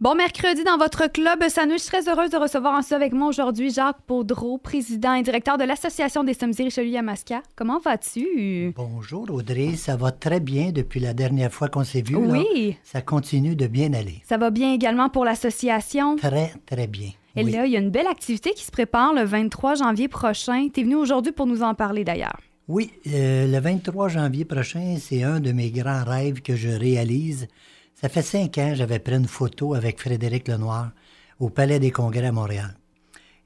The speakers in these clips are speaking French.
Bon mercredi dans votre club Sandwich. Je suis très heureuse de recevoir en avec moi aujourd'hui Jacques Baudreau, président et directeur de l'Association des Sommiers Richelieu-Yamaska. Comment vas-tu? Bonjour Audrey, ça va très bien depuis la dernière fois qu'on s'est vu. Oui. Ça continue de bien aller. Ça va bien également pour l'association? Très, très bien. Et là, il y a une belle activité qui se prépare le 23 janvier prochain. Tu es venu aujourd'hui pour nous en parler d'ailleurs. Oui, euh, le 23 janvier prochain, c'est un de mes grands rêves que je réalise. Ça fait cinq ans, j'avais pris une photo avec Frédéric Lenoir au Palais des Congrès à Montréal.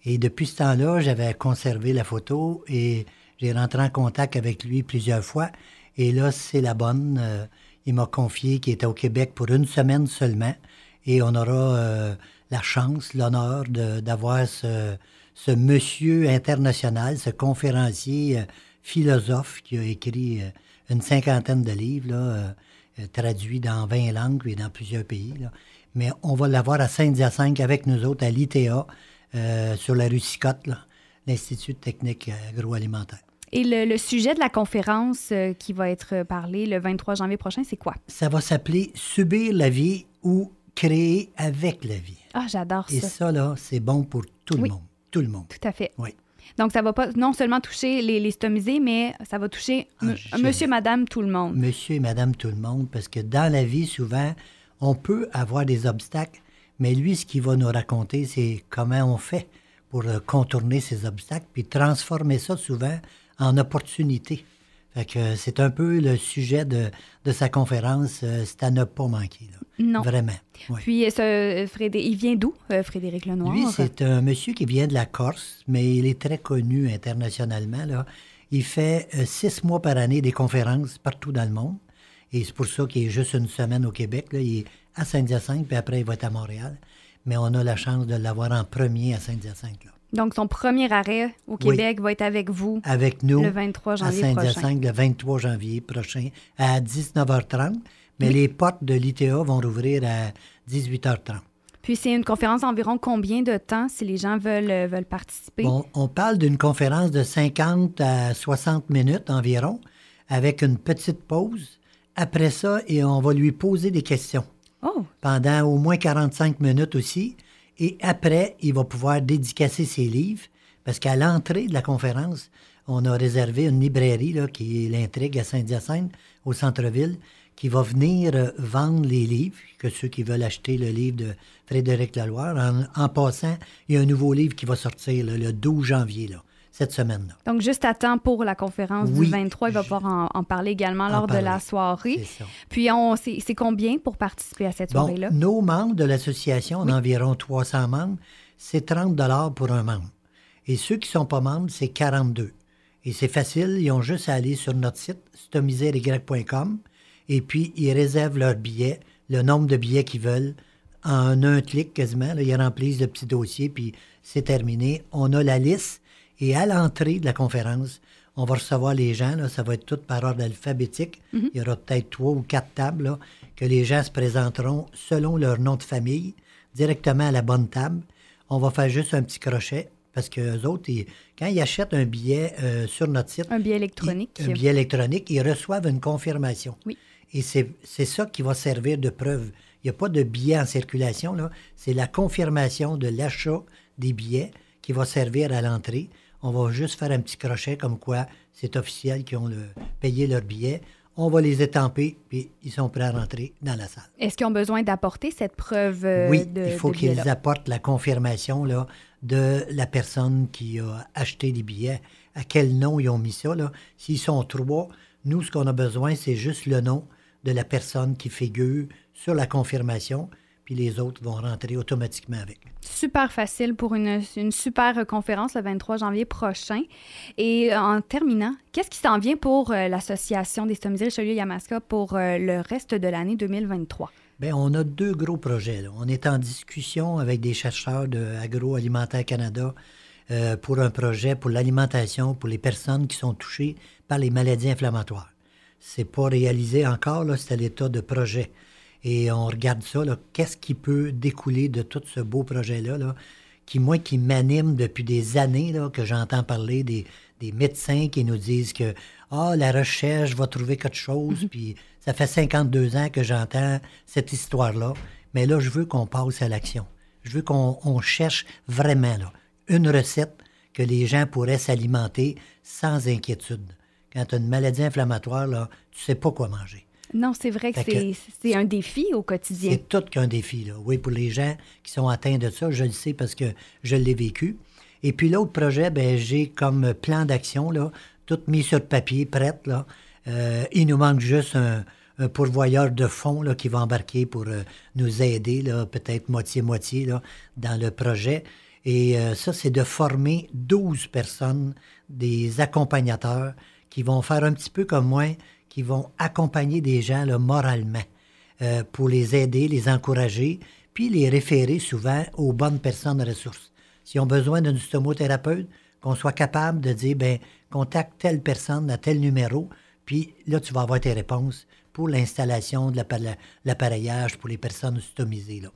Et depuis ce temps-là, j'avais conservé la photo et j'ai rentré en contact avec lui plusieurs fois. Et là, c'est la bonne. Euh, il m'a confié qu'il était au Québec pour une semaine seulement. Et on aura euh, la chance, l'honneur d'avoir ce, monsieur international, ce conférencier euh, philosophe qui a écrit une cinquantaine de livres. Là, traduit dans 20 langues et dans plusieurs pays. Mais on va l'avoir à Saint-Hyacinthe avec nous autres à l'ITA, euh, sur la rue Sicotte, l'Institut technique agroalimentaire. Et le, sujet de la conférence euh, qui va être parlée le 23 janvier prochain, c'est quoi? Ça va s'appeler Subir la vie ou créer avec la vie. Ah, j'adore ça. Et ça, là, c'est bon pour tout le monde. Tout le monde. Tout à fait. Oui. Donc, ça va pas non seulement toucher les, les stomisés, mais ça va toucher ah, monsieur, madame, tout le monde. Monsieur et madame, tout le monde, parce que dans la vie, souvent, on peut avoir des obstacles, mais lui, ce qu'il va nous raconter, c'est comment on fait pour euh, contourner ces obstacles, puis transformer ça souvent en opportunité. Fait que c'est un peu le sujet de, de sa conférence. Euh, c'est à ne pas manquer. Là. Non. Vraiment. Puis, ce, Frédéric, il vient d'où, euh, Frédéric Lenoir? Lui, c'est un monsieur qui vient de la Corse, mais il est très connu internationalement. Là. Il fait euh, six mois par année des conférences partout dans le monde. Et c'est pour ça qu'il est juste une semaine au Québec. Là. Il est à Saint-Hyacinthe, puis après, il va être à Montréal. Mais on a la chance de l'avoir en premier à Saint-Hyacinthe. Donc, son premier arrêt au Québec va être avec vous. Avec nous. Le 23 janvier à Saint-Hyacinthe, le 23 janvier prochain, à 19h30. Mais les portes de l'ITA vont rouvrir à 18h30. Puis c'est une conférence d'environ combien de temps si les gens veulent, euh, veulent participer? Bon, on parle d'une conférence de 50 à 60 minutes environ, avec une petite pause. Après ça, et on va lui poser des questions. Oh. Pendant au moins 45 minutes aussi. Et après, il va pouvoir dédicacer ses livres, parce qu'à l'entrée de la conférence, on a réservé une librairie là, qui est l'Intrigue à Saint-Hyacinthe, au centre-ville qui va venir euh, vendre les livres, que ceux qui veulent acheter le livre de Frédéric Laloire. En, passant, il y a un nouveau livre qui va sortir le 12 janvier, là, cette semaine-là. Donc, juste à temps pour la conférence du 23, il va pouvoir en, parler également lors de la soirée. Puis, on, c'est, combien pour participer à cette soirée-là? Nos membres de l'association, on a environ 300 membres, c'est 30 pour un membre. Et ceux qui ne sont pas membres, c'est 42 Et c'est facile, ils ont juste à aller sur notre site, stomisery.com et puis ils réservent leurs billets, le nombre de billets qu'ils veulent, en un clic quasiment. Là, ils remplissent le petit dossier, puis c'est terminé. On a la liste, et à l'entrée de la conférence, on va recevoir les gens, là, ça va être tout par ordre alphabétique. Mhm. Il y aura peut-être trois ou quatre tables là, que les gens se présenteront selon leur nom de famille, directement à la bonne table. On va faire juste un petit crochet parce que les autres, quand ils achètent un billet euh, sur notre site, un billet électronique, un billet électronique, ils reçoivent une confirmation. Oui. Et c'est ça qui va servir de preuve. Il n'y a pas de billets en circulation, là. C'est la confirmation de l'achat des billets qui va servir à l'entrée. On va juste faire un petit crochet comme quoi c'est officiel qu'ils ont le, payé leur billet. On va les étamper, puis ils sont prêts à rentrer dans la salle. Est-ce qu'ils ont besoin d'apporter cette preuve euh, oui, il faut qu'ils apportent la confirmation là, de la personne qui a acheté les billets, à quel nom ils ont mis ça. S'ils sont trois, nous, ce qu'on a besoin, c'est juste le nom de la personne qui figure sur la confirmation, puis les autres vont rentrer automatiquement avec. Super facile pour une, super conférence le 23 janvier prochain. Et en terminant, qu'est-ce qui s'en vient pour euh, l'Association des stomisés Richelieu-Yamaska pour euh, le reste de l'année 2023? Bien, on a deux gros projets. On est en discussion avec des chercheurs de Agroalimentaire Canada euh, pour un projet pour l'alimentation pour les personnes qui sont touchées par les maladies inflammatoires. C'est pas réalisé encore, c'est à l'état de projet. Et on regarde ça, qu'est-ce qui peut découler de tout ce beau projet-là, qui, moi, qui m'anime depuis des années, là, que j'entends parler des, des médecins qui nous disent que ah, la recherche va trouver quelque chose, mhm. puis ça fait 52 ans que j'entends cette histoire-là. Mais là, je veux qu'on passe à l'action. Je veux qu'on cherche vraiment là, une recette que les gens pourraient s'alimenter sans inquiétude. Quand tu as une maladie inflammatoire, là, tu sais pas quoi manger. Non, c'est vrai que c'est un défi au quotidien. C'est tout qu'un défi, là. Oui, pour les gens qui sont atteints de ça, je le sais parce que je l'ai vécu. Et puis l'autre projet, ben, j'ai comme plan d'action, là, tout mis sur papier, prête, là. Euh, il nous manque juste un, pourvoyeur de fonds là, qui va embarquer pour euh, nous aider, là, peut-être moitié-moitié, là, dans le projet. Et euh, ça, c'est de former 12 personnes, des accompagnateurs, qui vont faire un petit peu comme moi, qui vont accompagner des gens là, moralement pour les aider, les encourager, puis les référer souvent aux bonnes personnes ressources s'ils ont besoin d'un stomothérapeute, qu'on soit capable de dire, ben contacte telle personne à tel numéro, puis là, tu vas avoir tes réponses pour l'installation de l'appareillage pour les personnes stomisées. Là.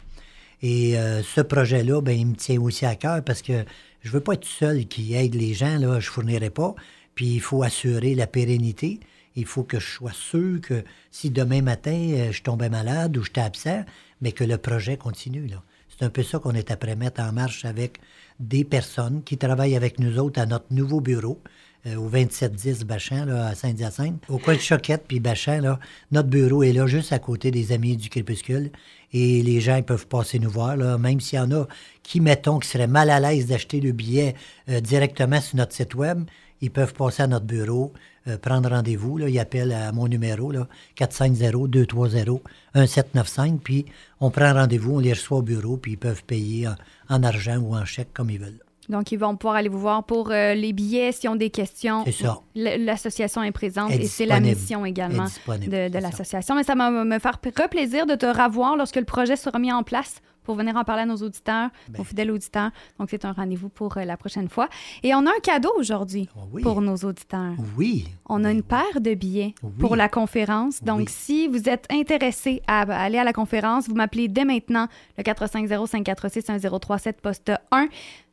Et euh, ce projet-là, ben, il me tient aussi à cœur parce que je ne veux pas être seul qui aide les gens, là, je ne fournirai pas. Puis il faut assurer la pérennité. Il faut que je sois sûr que si demain matin euh, je tombais malade ou j'étais absent, mais que le projet continue. C'est un peu ça qu'on est après mettre en marche avec des personnes qui travaillent avec nous autres à notre nouveau bureau. Euh, au 2710 Bachan, là, à Saint-Hyacinthe. Au coin de Choquette puis Bachan, là, notre bureau est là juste à côté des Amis du Crépuscule. Et les gens peuvent passer nous voir, même s'il y en a qui, mettons, qui seraient mal à l'aise d'acheter le billet euh, directement sur notre site web, ils peuvent passer à notre bureau, euh, prendre rendez-vous. Ils appellent à mon numéro, 450-230-1795. Puis on prend rendez-vous, on les reçoit au bureau, puis ils peuvent payer en, argent ou en chèque comme ils veulent. Donc, ils vont pouvoir aller vous voir pour euh, les billets s'ils ont des questions. C'est ça. L'association est présente et c'est la mission également de, l'association. Mais ça va me faire plaisir de te revoir lorsque le projet sera mis en place pour venir en parler à nos auditeurs, ben. aux fidèles auditeurs. Donc, c'est un rendez-vous pour euh, la prochaine fois. Et on a un cadeau aujourd'hui oh pour nos auditeurs. Oui. On a une paire de billets pour la conférence. Donc, si vous êtes intéressé à aller à la conférence, vous m'appelez dès maintenant le 450-546-1037 poste 1.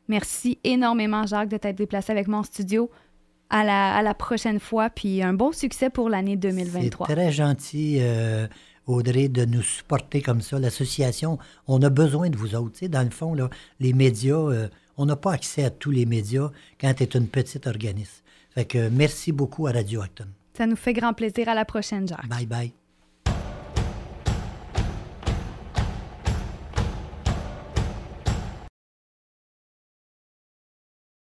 Merci énormément, Jacques, de t'être déplacé avec mon studio. À la, à la, prochaine fois, puis un bon succès pour l'année 2023. C'est très gentil. Euh, Audrey, de nous supporter comme ça. L'association, on a besoin de vous autres. dans le fond, là, les médias, euh, on n'a pas accès à tous les médias quand tu es une petite organisme. Fait que merci beaucoup à Radio Acton. Ça nous fait grand plaisir. À la prochaine, Jacques. Bye bye.